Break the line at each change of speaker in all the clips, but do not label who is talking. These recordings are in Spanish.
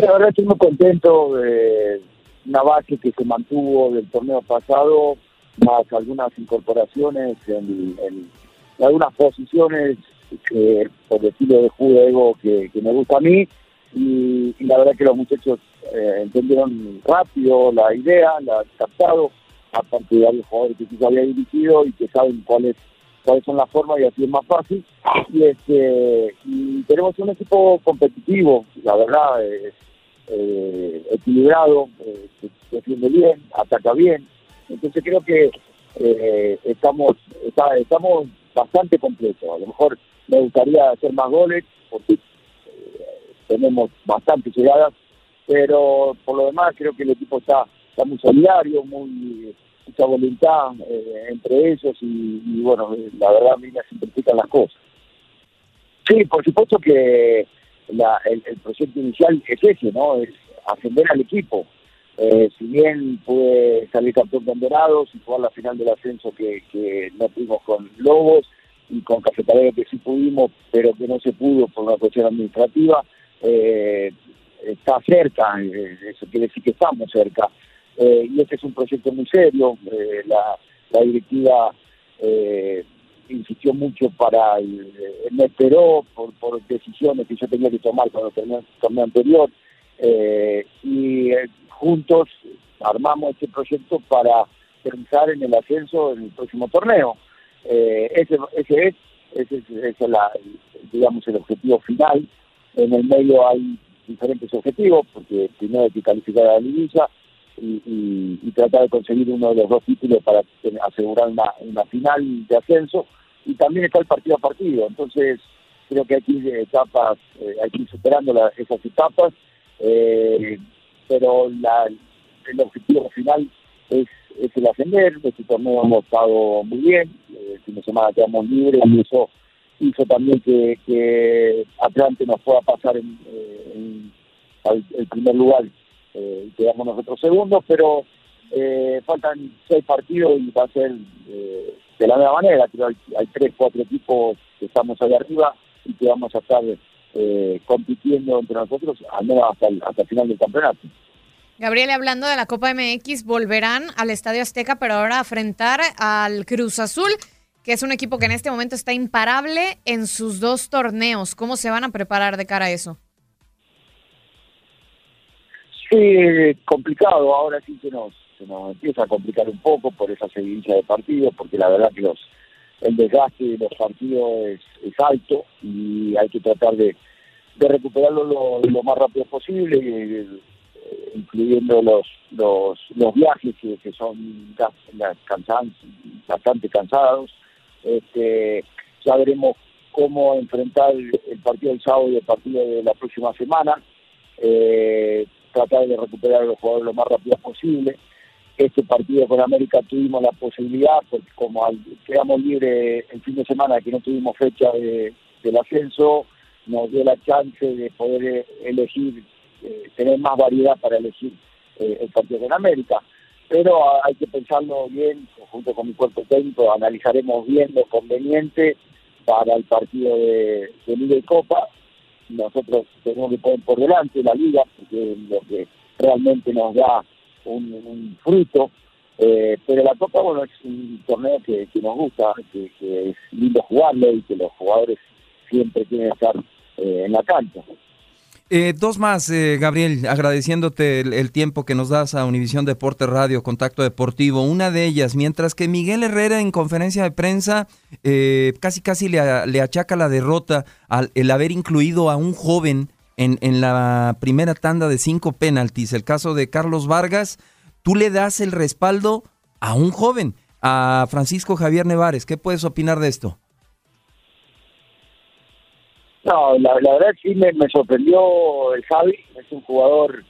La verdad estoy muy contento de una base que se mantuvo del torneo pasado, más algunas incorporaciones en, algunas posiciones que, por decirlo de juego, que, que me gusta a mí. Y, y la verdad que los muchachos eh, entendieron rápido la idea, la han captado, aparte de varios jugadores que quizá había dirigido y que saben cuáles cuáles son las formas y así es más fácil. Y, este, y tenemos un equipo competitivo, la verdad, eh, eh, equilibrado, eh, defiende bien, ataca bien. Entonces creo que eh, estamos estamos bastante completos. A lo mejor me gustaría hacer más goles porque tenemos bastantes llegadas, pero por lo demás creo que el equipo está, muy solidario, mucha voluntad entre ellos y, y, bueno, la verdad a mí me simplifican las cosas. Sí, por supuesto que la- el, el proyecto inicial es ese, ¿no? Es ascender al equipo. Eh, si bien pude salir campeón con Dorados y jugar la final del ascenso que, que no pudimos con Lobos y con Cafetalero que sí pudimos, pero que no se pudo por una cuestión administrativa, eh, está cerca, eh, eso quiere decir que estamos cerca. Y este es un proyecto muy serio, la, la directiva eh, insistió mucho para, el, eh, me esperó por, decisiones que yo tenía que tomar cuando terminé el torneo anterior, eh, y eh, juntos armamos este proyecto para pensar en el ascenso en el próximo torneo. Eh, ese, ese es, ese es, ese es la, digamos, el objetivo final. En el medio hay diferentes objetivos, porque primero hay que calificar a la liguilla y, y- tratar de conseguir uno de los dos títulos para asegurar una, una final de ascenso. Y también está el partido a partido. Entonces, creo que hay que ir etapas, eh, hay que ir superando la- esas etapas, eh, pero la, el objetivo final es, es el ascender. Este torneo hemos estado muy bien, eh, el fin de semana quedamos libres y eso hizo también que, que Atlante nos pueda pasar en, eh, al el primer lugar eh, quedamos nosotros segundos, pero eh, faltan seis partidos y va a ser de la misma manera. Creo que hay, hay tres, cuatro equipos que estamos ahí arriba y que vamos a estar eh, compitiendo entre nosotros al menos hasta el, hasta el final del campeonato.
Gabriel, hablando de la Copa MX, volverán al Estadio Azteca, pero ahora a enfrentar al Cruz Azul, que es un equipo que en este momento está imparable en sus dos torneos. ¿Cómo se van a preparar de cara a eso?
Sí, complicado, ahora sí se nos, se nos empieza a complicar un poco por esa seguidilla de partidos, porque la verdad que los el desgaste de los partidos es, alto y hay que tratar de, de recuperarlo lo, más rápido posible, eh, incluyendo los, los, los viajes que, son bastante cansados. Este, ya veremos cómo enfrentar el partido del sábado y el partido de la próxima semana. Eh, tratar de recuperar a los jugadores lo más rápido posible. Este partido con América tuvimos la posibilidad, porque como quedamos libres el fin de semana, que no tuvimos fecha del ascenso, nos dio la chance de poder elegir, eh, tener más variedad para elegir eh, el partido con América. Pero hay que pensarlo bien, junto con mi cuerpo técnico, analizaremos bien lo conveniente para el partido de, Liga y Copa. Nosotros tenemos que poner por delante la Liga, porque es lo que realmente nos da un, fruto. Eh, pero la Copa, bueno, es un torneo que, nos gusta, que, es lindo jugarlo y que los jugadores siempre tienen que estar eh, en la cancha.
Eh, dos más, eh, Gabriel, agradeciéndote el, tiempo que nos das a Univisión Deporte Radio, Contacto Deportivo. Una de ellas, mientras que Miguel Herrera en conferencia de prensa eh, casi casi le, achaca la derrota al el haber incluido a un joven en, la primera tanda de cinco penaltis. El caso de Carlos Vargas, tú le das el respaldo a un joven, a Francisco Javier Nevares. ¿Qué puedes opinar de esto?
No, la, verdad sí me, sorprendió el Javi, es un jugador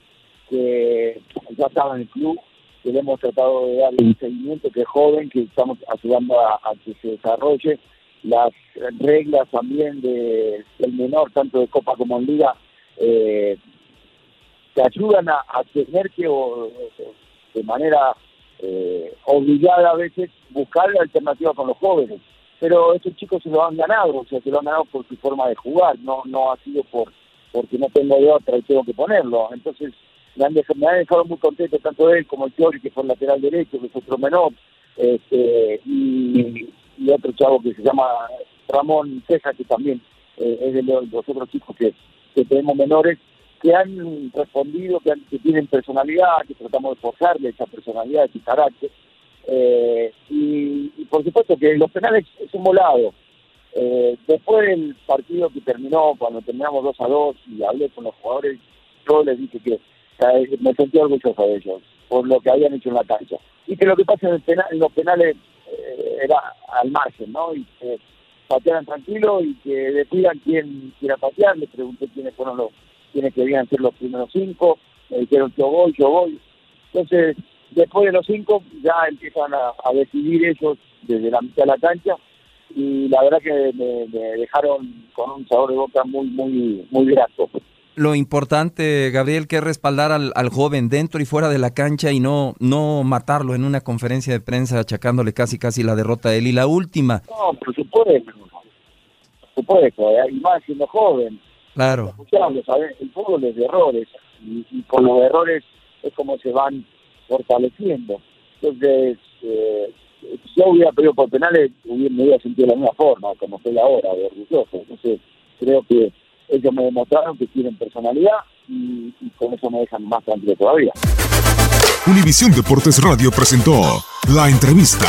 que ya estaba en el club, que le hemos tratado de dar un seguimiento, que es joven, que estamos ayudando a, que se desarrolle. Las reglas también de, del menor, tanto de Copa como en Liga, eh, te ayudan a, tener que, de manera eh, obligada a veces, buscar la alternativa con los jóvenes pero estos chicos se lo han ganado, o sea, se lo han ganado por su forma de jugar, no no ha sido por porque no tengo de otra y tengo que ponerlo. Entonces, me han, dejado, me han dejado muy contento tanto él como el Teori, que fue el lateral derecho, que es otro menor, este, y, otro chavo que se llama Ramón Ceja, que también eh, es de los, otros chicos que, que tenemos menores, que han respondido, que, tienen personalidad, que tratamos de forjarle esa personalidad, ese carácter. Eh, y, por supuesto que los penales es un volado. Eh, después del partido que terminó, cuando terminamos 2 a 2 y hablé con los jugadores, yo les dije que me sentí orgulloso de ellos por lo que habían hecho en la cancha. Y que lo que pasa en, en los penales eh, era al margen, ¿no? Patearan tranquilo y que decidan quién quiera patear. Les pregunté quiénes fueron los, quiénes querían ser los primeros cinco. Me dijeron yo voy, yo voy. Entonces, después de los cinco ya empiezan a, decidir ellos desde la mitad de la cancha y la verdad que me, dejaron con un sabor de boca muy, muy, muy grato.
Lo importante, Gabriel, que es respaldar al, joven dentro y fuera de la cancha y no, no matarlo en una conferencia de prensa achacándole casi casi la derrota a él. Y la última.
No, por supuesto, por supuesto, y más siendo joven.
Claro.
El fútbol es de errores y, y con los errores es como se van fortaleciendo. Entonces, eh, si yo hubiera pedido por penales, me hubiera sentido de la misma forma, como estoy ahora, de orgulloso. Entonces, creo que ellos me demostraron que tienen personalidad y, con eso me dejan más tranquilo todavía.
Univisión Deportes Radio presentó la entrevista.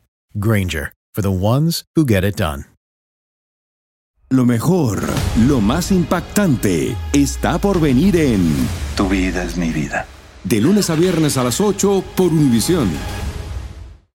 Granger, for the ones who get it done.
Lo mejor, lo más impactante, está por venir en
Tu vida es mi vida.
De lunes a viernes a las 8 por Univisión.